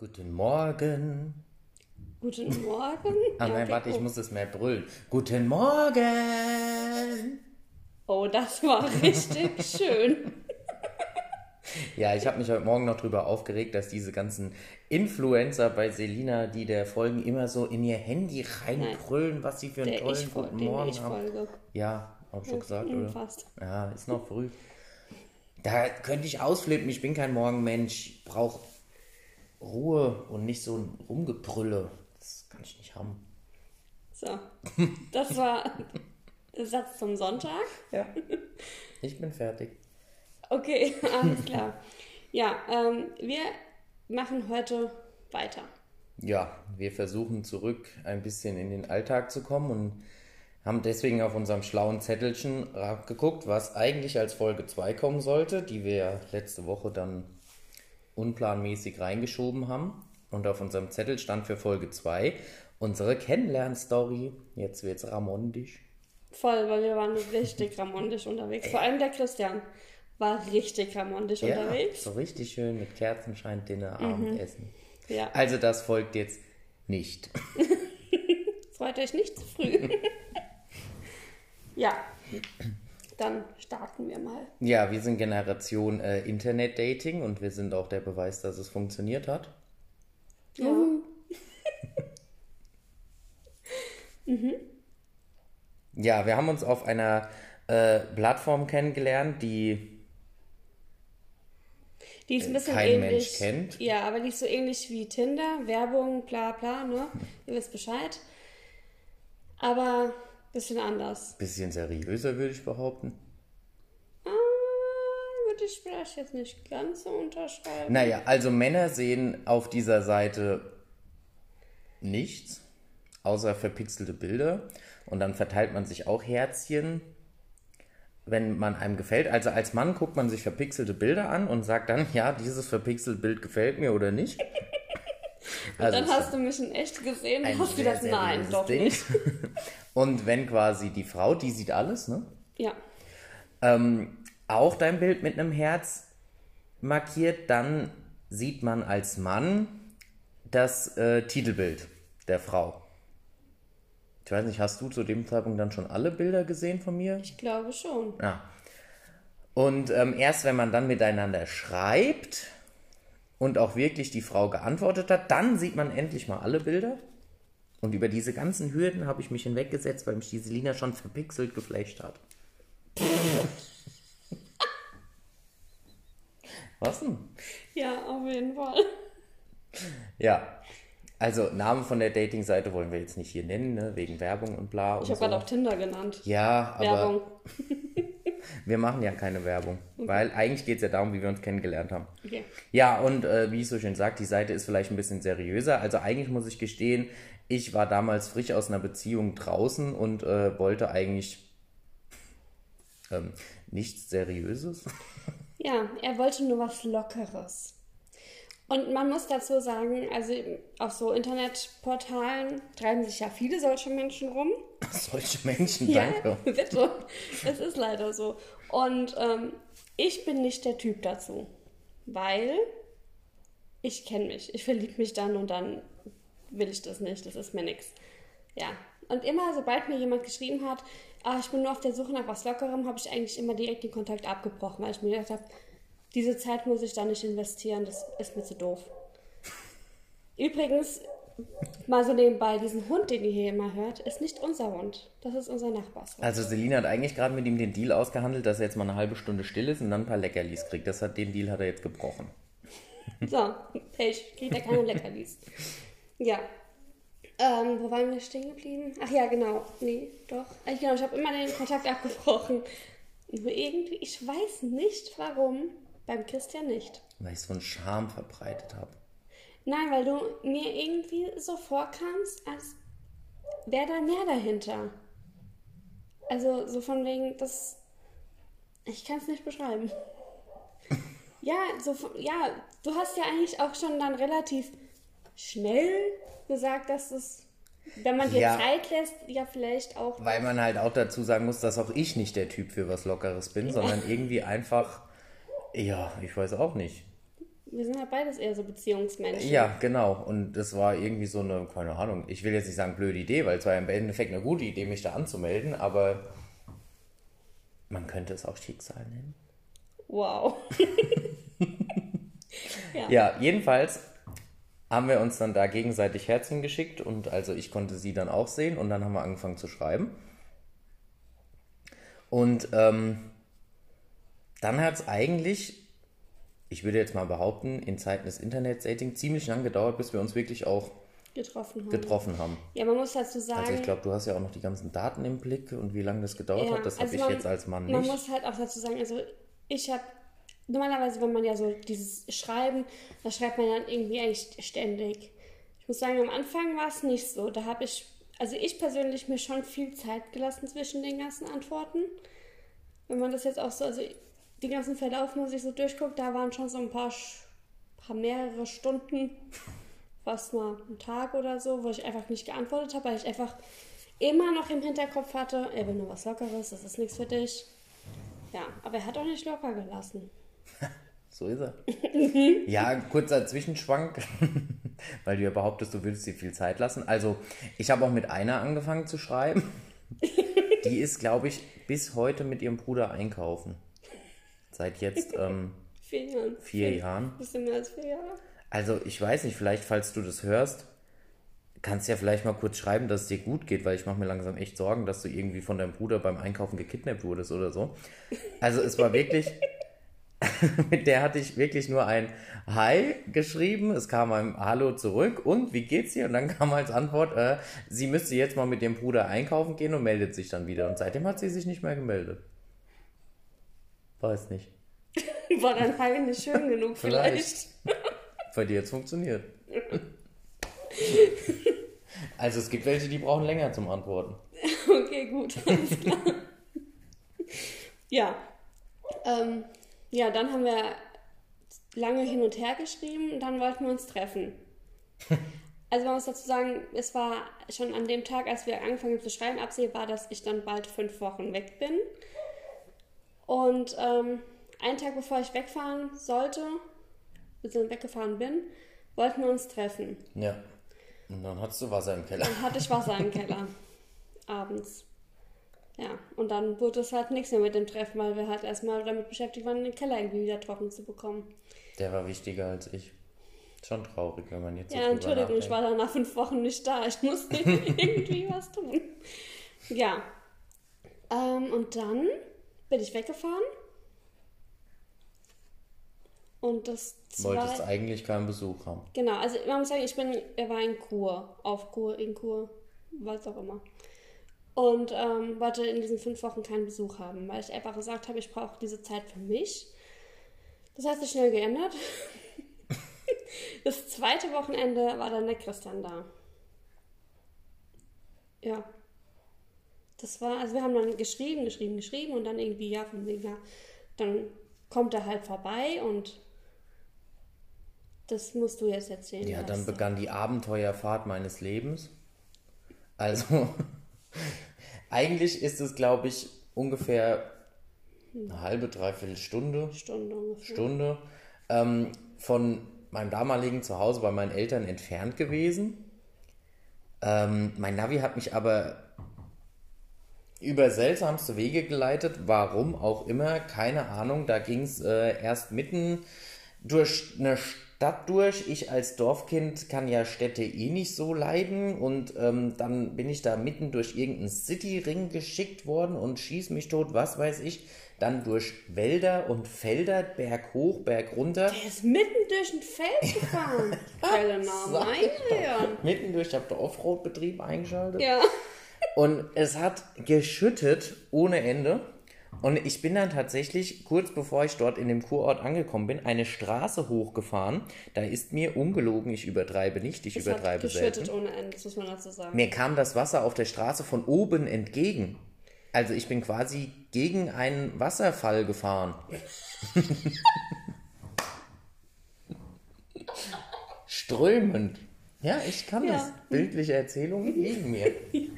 Guten Morgen. Guten Morgen. Ah Ja, nein, okay, warte, ich oh. muss es mehr brüllen. Guten Morgen. Oh, das war richtig schön. Ja, ich habe mich heute Morgen noch drüber aufgeregt, dass diese ganzen Influencer bei Selina, die der folgen, immer so in ihr Handy reinbrüllen, was sie für einen Der tollen ich, guten Morgen ich haben. folge. Ja, hab schon gesagt, oder? Fast. Ja, ist noch früh. Da könnte ich ausflippen, ich bin kein Morgenmensch. Ich brauche Ruhe und nicht so ein Rumgebrülle. Das kann ich nicht haben. So. Das war der Satz zum Sonntag. Ja. Ich bin fertig. Okay, alles klar. Ja, ähm, wir machen heute weiter. Ja, wir versuchen zurück ein bisschen in den Alltag zu kommen und haben deswegen auf unserem schlauen Zettelchen geguckt, was eigentlich als Folge 2 kommen sollte, die wir letzte Woche dann unplanmäßig reingeschoben haben. Und auf unserem Zettel stand für Folge 2 unsere Kennenlernstory. Jetzt wird's ramondisch. Voll, weil wir waren richtig ramondisch unterwegs. Vor allem der Christian war richtig ramondisch Ja, unterwegs. so richtig schön mit Kerzenschein, Dinner, Abendessen. Ja, Also das folgt jetzt nicht. freut euch nicht zu früh. ja, dann starten wir mal. Ja, wir sind Generation äh, Internet-Dating und wir sind auch der Beweis, dass es funktioniert hat. Ja. Ja, wir haben uns auf einer äh, Plattform kennengelernt, die Die ist ein bisschen kein ähnlich. Mensch kennt. Ja, aber nicht so ähnlich wie Tinder, Werbung, bla bla, ne? Ihr wisst Bescheid. Aber bisschen anders. bisschen seriöser, würde ich behaupten. Ah, würde ich vielleicht jetzt nicht ganz so unterschreiben. Naja, also Männer sehen auf dieser Seite nichts, außer verpixelte Bilder. Und dann verteilt man sich auch Herzchen, wenn man einem gefällt. Also als Mann guckt man sich verpixelte Bilder an und sagt dann, ja, dieses verpixelte Bild gefällt mir oder nicht. Also dann hast du mich in echt gesehen und hast gedacht, nein, doch Ding. nicht. Und wenn quasi die Frau, die sieht alles, ne? Ja. ähm, auch dein Bild mit einem Herz markiert, dann sieht man als Mann das äh, Titelbild der Frau. Ich weiß nicht, hast du zu dem Zeitpunkt dann schon alle Bilder gesehen von mir? Ich glaube schon. Ja. Und ähm, erst wenn man dann miteinander schreibt und auch wirklich die Frau geantwortet hat, dann sieht man endlich mal alle Bilder. Und über diese ganzen Hürden habe ich mich hinweggesetzt, weil mich die Selina schon verpixelt geflasht hat. Was denn? Ja, auf jeden Fall. Ja. Also Namen von der Dating-Seite wollen wir jetzt nicht hier nennen, ne? wegen Werbung und bla und Ich habe so. gerade auch Tinder genannt. Ja, aber Werbung. wir machen ja keine Werbung, weil eigentlich geht es ja darum, wie wir uns kennengelernt haben. Okay. Ja, und äh, wie ich so schön sage, die Seite ist vielleicht ein bisschen seriöser. Also eigentlich muss ich gestehen, ich war damals frisch aus einer Beziehung draußen und äh, wollte eigentlich ähm, nichts Seriöses. Ja, er wollte nur was Lockeres. Und man muss dazu sagen, also auf so Internetportalen treiben sich ja viele solche Menschen rum. Solche Menschen, Ja, danke. bitte. Es ist leider so. Und ähm, ich bin nicht der Typ dazu, weil ich kenne mich. Ich verliebe mich dann und dann will ich das nicht. Das ist mir nichts. Ja. Und immer, sobald mir jemand geschrieben hat, ah, ich bin nur auf der Suche nach was Lockerem, habe ich eigentlich immer direkt den Kontakt abgebrochen, weil ich mir gedacht habe, diese Zeit muss ich da nicht investieren, das ist mir zu doof. Übrigens, mal so nebenbei, diesen Hund, den ihr hier immer hört, ist nicht unser Hund. Das ist unser Nachbarshund. Also Selina hat eigentlich gerade mit ihm den Deal ausgehandelt, dass er jetzt mal eine halbe Stunde still ist und dann ein paar Leckerlis kriegt. Das hat, den Deal hat er jetzt gebrochen. So, Pech, kriegt er keine Leckerlis. Ja. Ähm, wo waren wir stehen geblieben? Ach ja, genau. Nee, doch. Äh, Genau, ich habe immer den Kontakt abgebrochen. Nur irgendwie, ich weiß nicht warum, beim Christian nicht. Weil ich so einen Charme verbreitet habe. Nein, weil du mir irgendwie so vorkamst, als wäre da mehr dahinter. Also so von wegen, das. Ich kann es nicht beschreiben. Ja, so von- ja, du hast ja eigentlich auch schon dann relativ schnell gesagt, dass es, wenn man dir Ja. Zeit lässt, ja vielleicht auch. Weil man halt auch dazu sagen muss, dass auch ich nicht der Typ für was Lockeres bin, sondern irgendwie einfach, ja, ich weiß auch nicht. Wir sind ja beides eher so Beziehungsmenschen. Ja, genau. Und das war irgendwie so eine, keine Ahnung, ich will jetzt nicht sagen blöde Idee, weil es war ja im Endeffekt eine gute Idee, mich da anzumelden, aber man könnte es auch Schicksal nennen. Wow. ja. ja, jedenfalls haben wir uns dann da gegenseitig Herzchen geschickt und also ich konnte sie dann auch sehen und dann haben wir angefangen zu schreiben. Und ähm, dann hat es eigentlich, ich würde jetzt mal behaupten, in Zeiten des Internet-Dating ziemlich lang gedauert, bis wir uns wirklich auch getroffen haben. getroffen haben. Ja, man muss dazu sagen. Also ich glaube, du hast ja auch noch die ganzen Daten im Blick und wie lange das gedauert ja, hat, das also habe ich jetzt als Mann nicht. Man muss halt auch dazu sagen, also ich habe normalerweise, wenn man ja so dieses Schreiben, da schreibt man dann irgendwie eigentlich ständig. Ich muss sagen, am Anfang war es nicht so. Da habe ich, also ich persönlich mir schon viel Zeit gelassen zwischen den ganzen Antworten. Wenn man das jetzt auch so, also die ganzen Verlauf, man sich so durchguckt, da waren schon so ein paar, paar mehrere Stunden, fast mal einen Tag oder so, wo ich einfach nicht geantwortet habe, weil ich einfach immer noch im Hinterkopf hatte, er will nur was Lockeres, das ist nichts für dich. Ja, aber er hat auch nicht locker gelassen. so ist er. ja, kurzer Zwischenschwank, weil du ja behauptest, du willst dir viel Zeit lassen. Also, ich habe auch mit einer angefangen zu schreiben. Die ist, glaube ich, bis heute mit ihrem Bruder einkaufen. Seit jetzt ähm, vier Jahren. Vier Jahren. Bisschen mehr als vier Jahre. Also, ich weiß nicht, vielleicht, falls du das hörst, kannst du ja vielleicht mal kurz schreiben, dass es dir gut geht, weil ich mache mir langsam echt Sorgen, dass du irgendwie von deinem Bruder beim Einkaufen gekidnappt wurdest oder so. Also es war wirklich, mit der hatte ich wirklich nur ein Hi geschrieben. Es kam ein Hallo zurück und wie geht's dir? Und dann kam als Antwort, äh, sie müsste jetzt mal mit dem Bruder einkaufen gehen und meldet sich dann wieder. Und seitdem hat sie sich nicht mehr gemeldet. Weiß nicht. War dein Hi nicht schön genug vielleicht? vielleicht. Bei dir jetzt funktioniert. also es gibt welche, die brauchen länger zum Antworten. Okay, gut, ja. Ähm, ja, dann haben wir lange hin und her geschrieben und dann wollten wir uns treffen. Also man muss dazu sagen, es war schon an dem Tag, als wir angefangen zu schreiben, absehbar, dass ich dann bald fünf Wochen weg bin. Und ähm, einen Tag bevor ich wegfahren sollte, beziehungsweise weggefahren bin, wollten wir uns treffen. Ja. Und dann hattest du Wasser im Keller. Dann hatte ich Wasser im Keller. Abends. Ja, und dann wurde es halt nichts mehr mit dem Treffen, weil wir halt erstmal damit beschäftigt waren, den Keller irgendwie wieder trocken zu bekommen. Der war wichtiger als ich. Schon traurig, wenn man jetzt so Ja, Entschuldigung, ich war dann nach fünf Wochen nicht da. Ich musste irgendwie was tun. Ja. Ähm, und dann bin ich weggefahren. Und das zwei... Wolltest eigentlich keinen Besuch haben. Genau, also man muss sagen, ich bin, er war in Kur, auf Kur, in Kur, was auch immer und ähm, wollte in diesen fünf Wochen keinen Besuch haben, weil ich einfach gesagt habe, ich brauche diese Zeit für mich. Das hat sich schnell geändert. das zweite Wochenende war dann der Christian da. Ja. Das war, also wir haben dann geschrieben, geschrieben, geschrieben und dann irgendwie, ja, von wegen, ja, dann kommt er halt vorbei und das musst du jetzt erzählen. Ja, dann begann die Abenteuerfahrt meines Lebens. Also, eigentlich ist es, glaube ich, ungefähr eine halbe, dreiviertel Stunde. Stunde. Stunde. Ähm, von meinem damaligen Zuhause bei meinen Eltern entfernt gewesen. Ähm, mein Navi hat mich aber über seltsamste Wege geleitet. Warum auch immer, keine Ahnung. Da ging es äh, erst mitten durch eine Stadt durch. Ich als Dorfkind kann ja Städte eh nicht so leiden und ähm, dann bin ich da mitten durch irgendeinen Cityring geschickt worden und schieß mich tot, was weiß ich. Dann durch Wälder und Felder, Berg hoch, Berg runter. Der ist mitten durch ein Feld gefahren. Helena, meine Mitten durch, ich habe der Offroad-Betrieb eingeschaltet. Ja. Und es hat geschüttet ohne Ende. Und ich bin dann tatsächlich, kurz bevor ich dort in dem Kurort angekommen bin, eine Straße hochgefahren. Da ist mir ungelogen, ich übertreibe nicht, ich es übertreibe hat selten. ohne Ende, das muss man dazu sagen. Mir kam das Wasser auf der Straße von oben entgegen. Also ich bin quasi gegen einen Wasserfall gefahren. Strömend. Ja, ich kann ja. das. Bildliche Erzählungen liegen mir.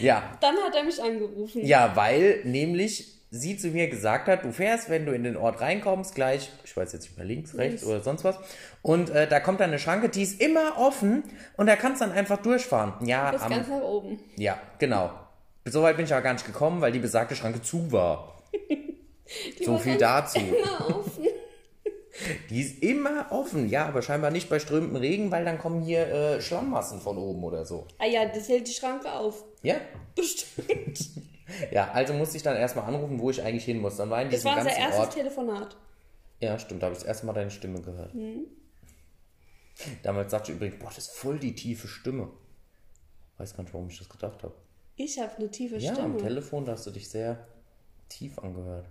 Ja. Dann hat er mich angerufen. Ja, weil nämlich sie zu mir gesagt hat, du fährst, wenn du in den Ort reinkommst, gleich, ich weiß jetzt nicht mehr links, rechts oder sonst was, und äh, da kommt dann eine Schranke, die ist immer offen und da kannst du dann einfach durchfahren. Ja, Bis am, ganz nach oben. ja, genau. So weit bin ich aber gar nicht gekommen, weil die besagte Schranke zu war. So war viel dazu. Immer offen. Die ist immer offen, ja, aber scheinbar nicht bei strömendem Regen, weil dann kommen hier äh, Schlammmassen von oben oder so. Ah ja, das hält die Schranke auf. Ja, Bestimmt. ja, also musste ich dann erstmal anrufen, wo ich eigentlich hin muss. Dann war in Das diesem war unser ganzen erstes Ort. Telefonat. Ja, stimmt, da habe ich das erste Mal deine Stimme gehört. Damals sagte ich übrigens, boah, das ist voll die tiefe Stimme. Weiß gar nicht, warum ich das gedacht habe. Ich habe eine tiefe Ja, am Stimme. Telefon, da hast du dich sehr tief angehört.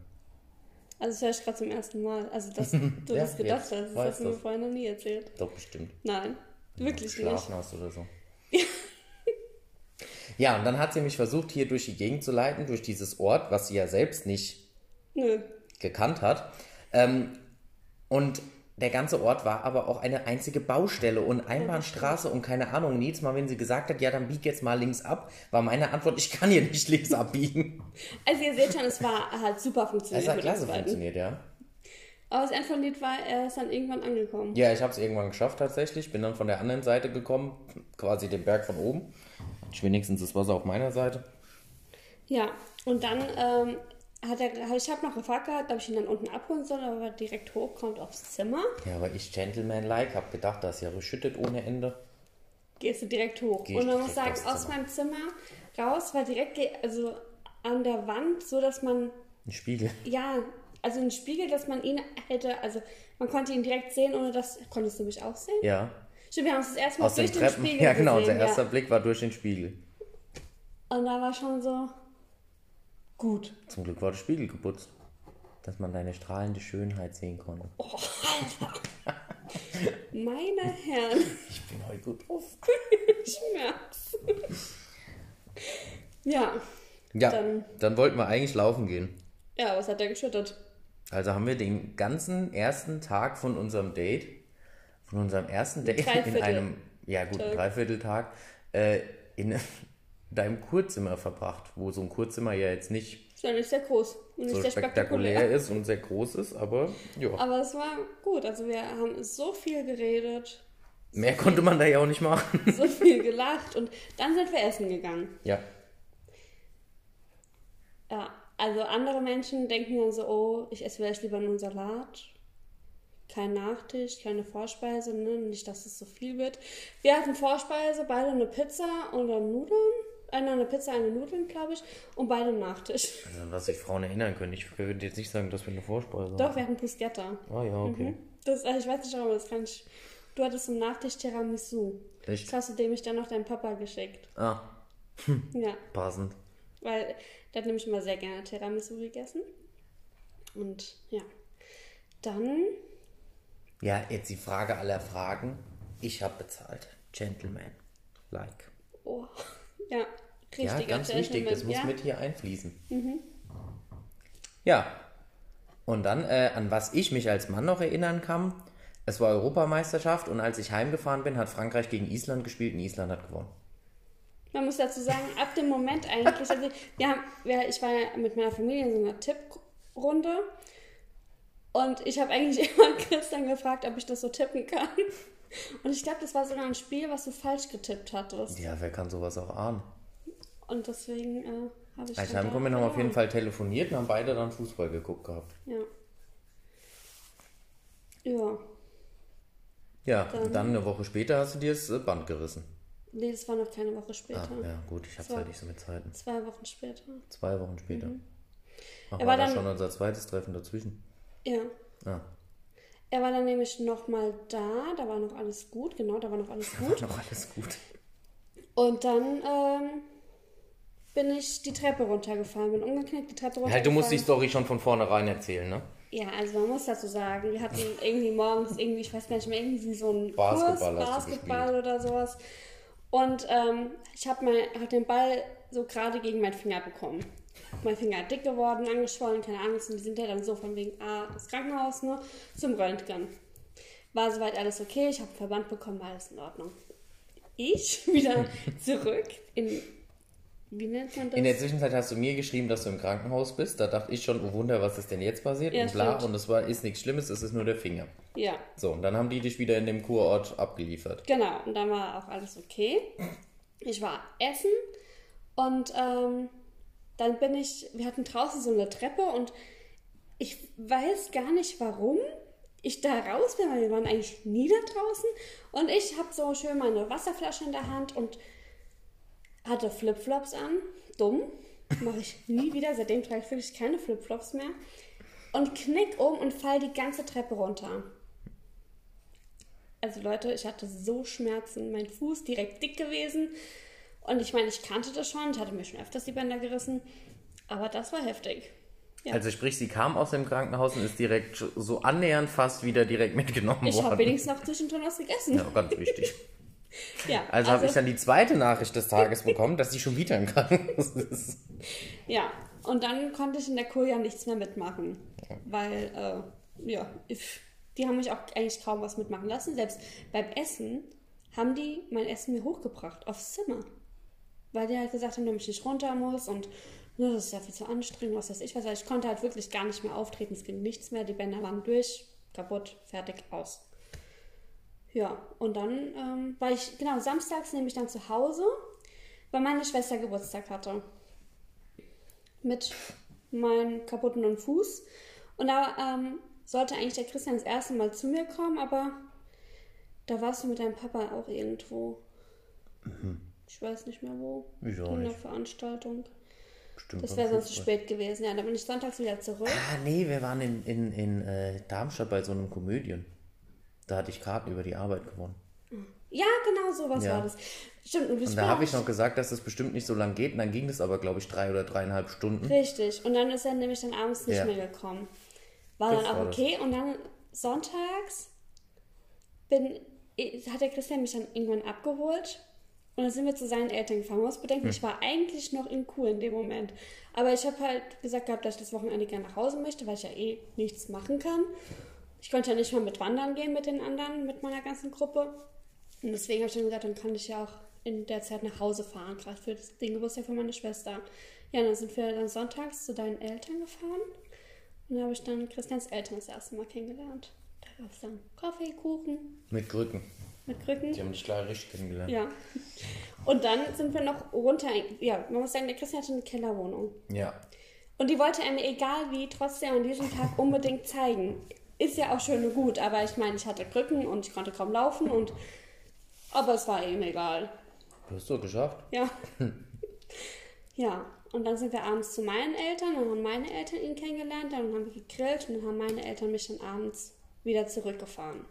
Also das höre ich gerade zum ersten Mal. Also dass du Ja, das gedacht hast, das hast du mir vorher noch nie erzählt. Doch, bestimmt. Nein, wirklich nicht. hast oder so. Ja, und dann hat sie mich versucht, hier durch die Gegend zu leiten, durch dieses Ort, was sie ja selbst nicht Nö. gekannt hat. Ähm, und der ganze Ort war aber auch eine einzige Baustelle und Einbahnstraße und keine Ahnung. Und jedes Mal, wenn sie gesagt hat, ja, dann bieg jetzt mal links ab, war meine Antwort, ich kann hier nicht links abbiegen. Also ihr seht schon, es war halt super Es funktioniert hat mit klasse funktioniert, ja. Aber das Ende vom Lied war, er ist dann irgendwann angekommen. Ja, ich habe es irgendwann geschafft tatsächlich. Bin dann von der anderen Seite gekommen, quasi den Berg von oben. Ich wenigstens das Wasser auf meiner Seite. Ja, und dann ähm, hat er, ich habe noch gefragt gehabt, ob ich ihn dann unten abholen soll, aber er direkt hochkommt aufs Zimmer. Ja, aber ich Gentleman-like, hab gedacht, das ist ja geschüttet ohne Ende. Gehst du direkt hoch. Geh und man muss sagen, aus meinem Zimmer raus war direkt, also an der Wand, so dass man, Ein Spiegel. ja, also ein Spiegel, dass man ihn hätte, also man konnte ihn direkt sehen, ohne dass, konntest du mich auch sehen? Ja. Stimmt, wir haben uns das erste Mal Aus den durch den Treppen. Spiegel Ja, genau. gesehen. Unser erster ja. Blick war durch den Spiegel. Und da war schon so, gut. Zum Glück war der Spiegel geputzt. Dass man deine strahlende Schönheit sehen konnte. Oh, Meine Herren, Ich bin heute gut drauf. Schmerz. ja, Ja, dann, Dann- wollten wir eigentlich laufen gehen. ja, was hat er geschüttet? Also haben wir den ganzen ersten Tag von unserem Date, von unserem ersten Date in einem, ja gut, Tag. Dreivierteltag, äh, in deinem Kurzimmer verbracht, wo so ein Kurzimmer ja jetzt nicht Ist nicht sehr groß und nicht so sehr spektakulär spektakulär. ist und sehr groß ist, aber ja, Aber es war gut. Also wir haben so viel geredet, mehr konnte man da ja auch nicht machen. so viel gelacht und dann sind wir essen gegangen. Ja, Ja, also andere Menschen denken dann so, oh, ich esse vielleicht lieber nur einen Salat. Kein Nachtisch, keine Vorspeise, ne? nicht, dass es so viel wird. Wir hatten Vorspeise, beide eine Pizza und dann Nudeln. Einer eine Pizza, eine Nudeln, glaube ich. Und beide einen Nachtisch. also was sich Frauen erinnern können. Ich würde jetzt nicht sagen, dass wir eine Vorspeise Doch, wir hatten Bruschetta. Ah ja, okay. Das, äh, ich weiß nicht, warum das kann ich. Du hattest zum Nachtisch Tiramisu. Echt? Das hast du dem ich dann noch deinem Papa geschickt. Ah, Ja, passend. weil der hat nämlich immer sehr gerne Tiramisu gegessen. Und ja, dann Ja, jetzt die Frage aller Fragen. Ich habe bezahlt. Gentleman. Like. Oh, ja, Ja, richtiger ganz wichtig, das muss ja. mit hier einfließen. Ja. Und dann, äh, an was ich mich als Mann noch erinnern kann, es war Europameisterschaft und als ich heimgefahren bin, hat Frankreich gegen Island gespielt und Island hat gewonnen. Man muss dazu sagen, ab dem Moment eigentlich, also wir haben, wir, ich war ja mit meiner Familie in so einer Tipprunde und ich habe eigentlich immer Christian gefragt, ob ich das so tippen kann. Und ich glaube, das war sogar ein Spiel, was du falsch getippt hattest. Ja, wer kann sowas auch ahnen? Und deswegen äh, habe ich. Als ich dann heimgekommen bin, da haben wir auf jeden. Fall telefoniert und haben beide dann Fußball geguckt gehabt. Ja. Ja. Ja, und dann eine Woche später hast du dir das äh, Band gerissen. Nee, das war noch keine Woche Ah, später. ja, gut, ich hab's So. halt nicht so mit Zeiten. Zwei Wochen später. Zwei Wochen später. Ach, Mhm. Er war war dann- schon unser zweites Treffen dazwischen? Ja. Ah, Er war dann nämlich nochmal da, da war noch alles gut, genau, da war noch alles gut. noch alles gut. Und dann ähm, bin ich die Treppe runtergefallen, bin umgeknickt, die Treppe runtergefallen. Halt, du musst die Story schon von vornherein erzählen, ne? Ja, also man muss dazu sagen, wir hatten irgendwie morgens irgendwie, ich weiß gar nicht mehr, irgendwie so einen Basketball Kurs, Basketball oder sowas. Und ähm, ich habe hab den Ball so gerade gegen meinen Finger bekommen. Mein Finger dick geworden, angeschwollen, keine Angst. Und die sind ja dann so von wegen, ah, das Krankenhaus, ne, zum Röntgen. War soweit alles okay, ich habe Verband bekommen, war alles in Ordnung. Ich wieder zurück in wie nennt man das? In der Zwischenzeit hast du mir geschrieben, dass du im Krankenhaus bist. Da dachte ich schon, oh Wunder, was ist denn jetzt passiert? Ja, und bla, stimmt. und es war, ist nichts Schlimmes, es ist nur der Finger. Ja, So, und dann haben die dich wieder in dem Kurort abgeliefert. genau. Und dann war auch alles okay. Ich war essen und ähm, dann bin ich, wir hatten draußen so eine Treppe und ich weiß gar nicht warum ich da raus bin, weil wir waren eigentlich nie da draußen. Und ich habe so schön meine Wasserflasche in der Hand und hatte Flipflops an. Dumm. Mache ich nie wieder. Seitdem trage ich wirklich keine Flipflops mehr. Und knick um und fall die ganze Treppe runter. Also Leute, ich hatte so Schmerzen. Mein Fuß direkt dick gewesen. Und ich meine, ich kannte das schon. Ich hatte mir schon öfters die Bänder gerissen. Aber das war heftig. Ja. Also sprich, sie kam aus dem Krankenhaus und ist direkt so annähernd fast wieder direkt mitgenommen ich habe worden. wenigstens noch zwischendrin was gegessen. Ja, ganz wichtig. Ja, Also, habe ich dann die zweite Nachricht des Tages bekommen, dass sie schon wieder im Krankenhaus ist. Ja, und dann konnte ich in der Kur ja nichts mehr mitmachen. Weil, äh, ja, ich, die haben mich auch eigentlich kaum was mitmachen lassen. Selbst beim Essen haben die mein Essen mir hochgebracht, aufs Zimmer. Weil die halt gesagt haben, dass ich nicht runter muss und ne, das ist ja viel zu anstrengend, was weiß ich was. Also Ich konnte halt wirklich gar nicht mehr auftreten, es ging nichts mehr, die Bänder waren durch, kaputt, fertig, aus. Ja, und dann ähm, war ich, genau, samstags nehme ich dann zu Hause, weil meine Schwester Geburtstag hatte mit meinem kaputten Fuß. Und da ähm, sollte eigentlich der Christian das erste Mal zu mir kommen, aber da warst du mit deinem Papa auch irgendwo. Ich weiß nicht mehr wo. Mhm. Ich auch In einer. Veranstaltung. Bestimmt Das wäre sonst zu spät gewesen. Ja, dann bin ich sonntags wieder zurück. Ah, nee, wir waren in, in, in äh, Darmstadt bei so einem Komödien. Da hatte ich Karten über die Arbeit gewonnen. Ja, genau sowas Ja. war das. Stimmt, und, Und da habe ich noch gesagt, dass es bestimmt nicht so lang geht. Und dann ging das aber, glaube ich, drei oder dreieinhalb Stunden. Richtig. Und dann ist er nämlich dann abends nicht Ja. mehr gekommen. War Das dann auch war das. okay. Und dann sonntags bin, hat der Christian mich dann irgendwann abgeholt. Und dann sind wir zu seinen Eltern gefahren. Man muss bedenken, Hm. ich war eigentlich noch in Kur in dem Moment. Aber ich habe halt gesagt gehabt, dass ich das Wochenende gerne nach Hause möchte, weil ich ja eh nichts machen kann. Ich konnte ja nicht mal mit wandern gehen mit den anderen, mit meiner ganzen Gruppe. Und deswegen habe ich dann gesagt, dann kann ich ja auch in der Zeit nach Hause fahren, gerade für das, den Geburtstag von meiner Schwester. Ja, dann sind wir dann sonntags zu deinen Eltern gefahren. Und da habe ich dann Christians Eltern das erste Mal kennengelernt. Da gab es dann Kaffee, Kuchen Mit Krücken. mit Krücken. Die haben dich klar richtig kennengelernt. Ja. Und dann sind wir noch runter. Ja, man muss sagen, der Christian hatte eine Kellerwohnung. Ja. Und die wollte er mir, egal wie, trotzdem an diesem Tag unbedingt zeigen. Ist ja auch schön und gut, aber ich meine, ich hatte Krücken und ich konnte kaum laufen und. Aber es war ihm egal. Du hast doch geschafft. Ja. ja, und dann sind wir abends zu meinen Eltern, dann haben meine Eltern ihn kennengelernt, dann haben wir gegrillt und dann haben meine Eltern mich dann abends wieder zurückgefahren.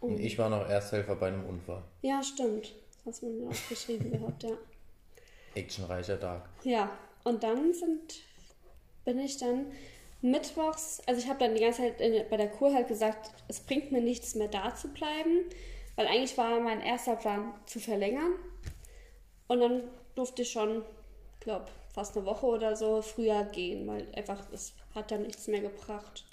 Und ich war noch Ersthelfer bei einem Unfall. Ja, stimmt. Das hast du mir auch geschrieben gehabt, ja. Actionreicher Tag. Ja, und dann sind, bin ich dann mittwochs, also ich habe dann die ganze Zeit in, bei der Kur halt gesagt, es bringt mir nichts mehr da zu bleiben, weil eigentlich war mein erster Plan zu verlängern. Und dann durfte ich schon, glaube fast eine Woche oder so früher gehen, weil einfach es hat dann nichts mehr gebracht.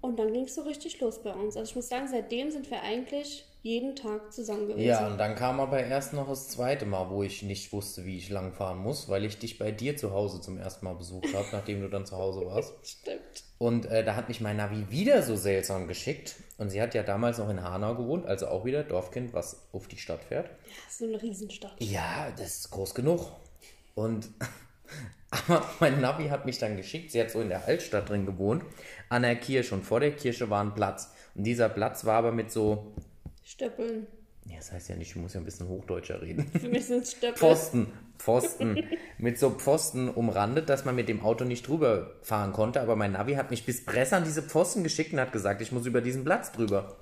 Und dann ging es so richtig los bei uns. Also ich muss sagen, seitdem sind wir eigentlich jeden Tag zusammen gewesen. Ja, und dann kam aber erst noch das zweite Mal, wo ich nicht wusste, wie ich langfahren muss, weil ich dich bei dir zu Hause zum ersten Mal besucht habe, nachdem du dann zu Hause warst. Stimmt. Und äh, da hat mich mein Navi wieder so seltsam geschickt. Und sie hat ja damals noch in Hanau gewohnt, also auch wieder Dorfkind, was auf die Stadt fährt. Ja, so eine Riesenstadt. Ja, das ist groß genug. Und aber mein Navi hat mich dann geschickt. Sie hat so in der Altstadt drin gewohnt, an der Kirche. Und vor der Kirche war ein Platz. Und dieser Platz war aber mit so, Stöppeln. ja, das heißt ja nicht, ich muss ja ein bisschen Hochdeutscher reden. Für mich sind es Stöppel. Pfosten, Pfosten, mit so Pfosten umrandet, dass man mit dem Auto nicht drüber fahren konnte. Aber mein Navi hat mich bis Presse an diese Pfosten geschickt und hat gesagt, ich muss über diesen Platz drüber.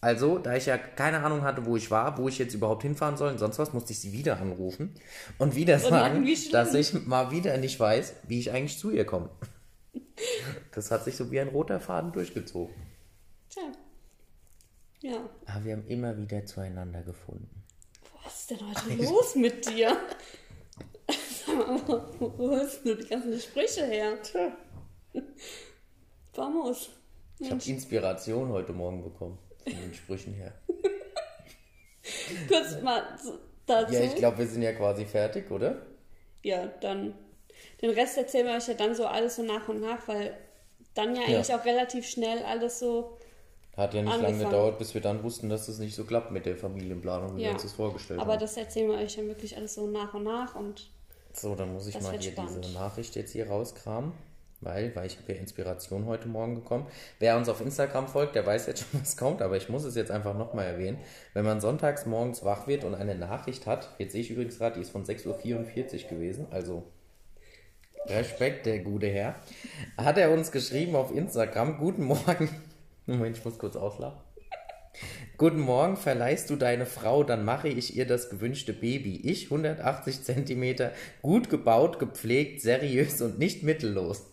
Also, da ich ja keine Ahnung hatte, wo ich war, wo ich jetzt überhaupt hinfahren soll und sonst was, musste ich sie wieder anrufen und wieder sagen, wie schlimm. dass ich mal wieder nicht weiß, wie ich eigentlich zu ihr komme. Das hat sich so wie ein roter Faden durchgezogen. Tja. Ja. Aber wir haben immer wieder zueinander gefunden. Was ist denn heute los mit dir? Wo hast du die ganzen Sprüche her? Tja. Vamos. Ich habe Inspiration heute Morgen bekommen, von den Sprüchen her. Kurz mal zu, dazu. Ja, ich glaube, wir sind ja quasi fertig, oder? Ja, dann. Den Rest erzählen wir euch ja dann so alles so nach und nach, weil dann ja eigentlich auch relativ schnell alles so. Hat ja nicht lange gedauert, bis wir dann wussten, dass es nicht so klappt mit der Familienplanung, wie wir Ja. uns das vorgestellt Aber haben. das erzählen wir euch dann wirklich alles so nach und nach und So, dann muss ich Das mal hier spannend. diese Nachricht jetzt hier rauskramen. Weil, weil ich habe ja Inspiration heute Morgen bekommen. Wer uns auf Instagram folgt, der weiß jetzt schon, was kommt, aber ich muss es jetzt einfach nochmal erwähnen. Wenn man sonntags morgens wach wird und eine Nachricht hat, jetzt sehe ich übrigens gerade, die ist von 6.44 Uhr gewesen, also Respekt, der gute Herr, hat er uns geschrieben auf Instagram, guten Morgen, Moment, ich muss kurz auslachen. Guten Morgen, verleihst du deine Frau, dann mache ich ihr das gewünschte Baby. Ich, 180 Zentimeter, gut gebaut, gepflegt, seriös und nicht mittellos.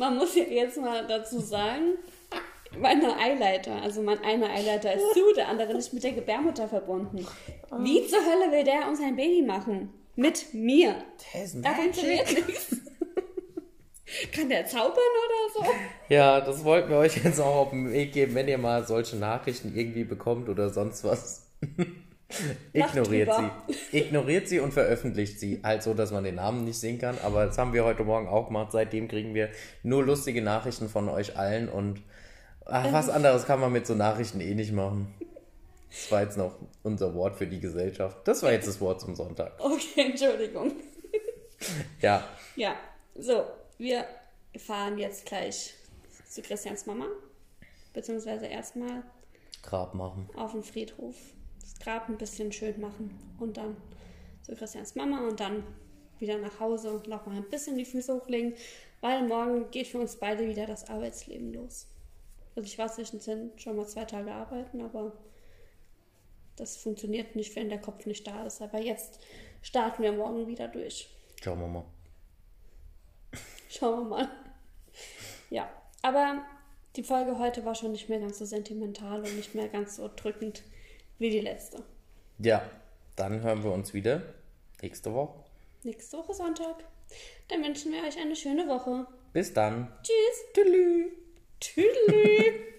Man muss ja jetzt mal dazu sagen, meine Eileiter, also mein einer Eileiter ist zu, der andere nicht mit der Gebärmutter verbunden. Wie zur Hölle will der uns ein Baby machen? Mit mir. Das ist Da funktioniert nichts. Kann der zaubern oder so? Ja, das wollten wir euch jetzt auch auf den Weg geben, wenn ihr mal solche Nachrichten irgendwie bekommt oder sonst was. Ignoriert sie. Ignoriert sie und veröffentlicht sie. Halt so, dass man den Namen nicht sehen kann. Aber das haben wir heute Morgen auch gemacht. Seitdem kriegen wir nur lustige Nachrichten von euch allen und ach, was anderes kann man mit so Nachrichten eh nicht machen. Das war jetzt noch unser Wort für die Gesellschaft. Das war jetzt das Wort zum Sonntag. Okay, Entschuldigung. Ja, Ja, so, wir fahren jetzt gleich zu Christians Mama. Beziehungsweise erstmal Grab machen. auf den Friedhof. Das Grab ein bisschen schön machen. Und dann zu Christians Mama und dann wieder nach Hause und noch mal ein bisschen die Füße hochlegen. Weil morgen geht für uns beide wieder das Arbeitsleben los. Also ich war zwischendrin schon mal zwei Tage arbeiten, aber das funktioniert nicht, wenn der Kopf nicht da ist. Aber jetzt starten wir morgen wieder durch. Schauen wir mal. Schauen wir mal. Ja, aber die Folge heute war schon nicht mehr ganz so sentimental und nicht mehr ganz so drückend wie die letzte. Ja, dann hören wir uns wieder nächste Woche. Nächste Woche Sonntag. Dann wünschen wir euch eine schöne Woche. Bis dann. Tschüss. Tschüss. Tschüss.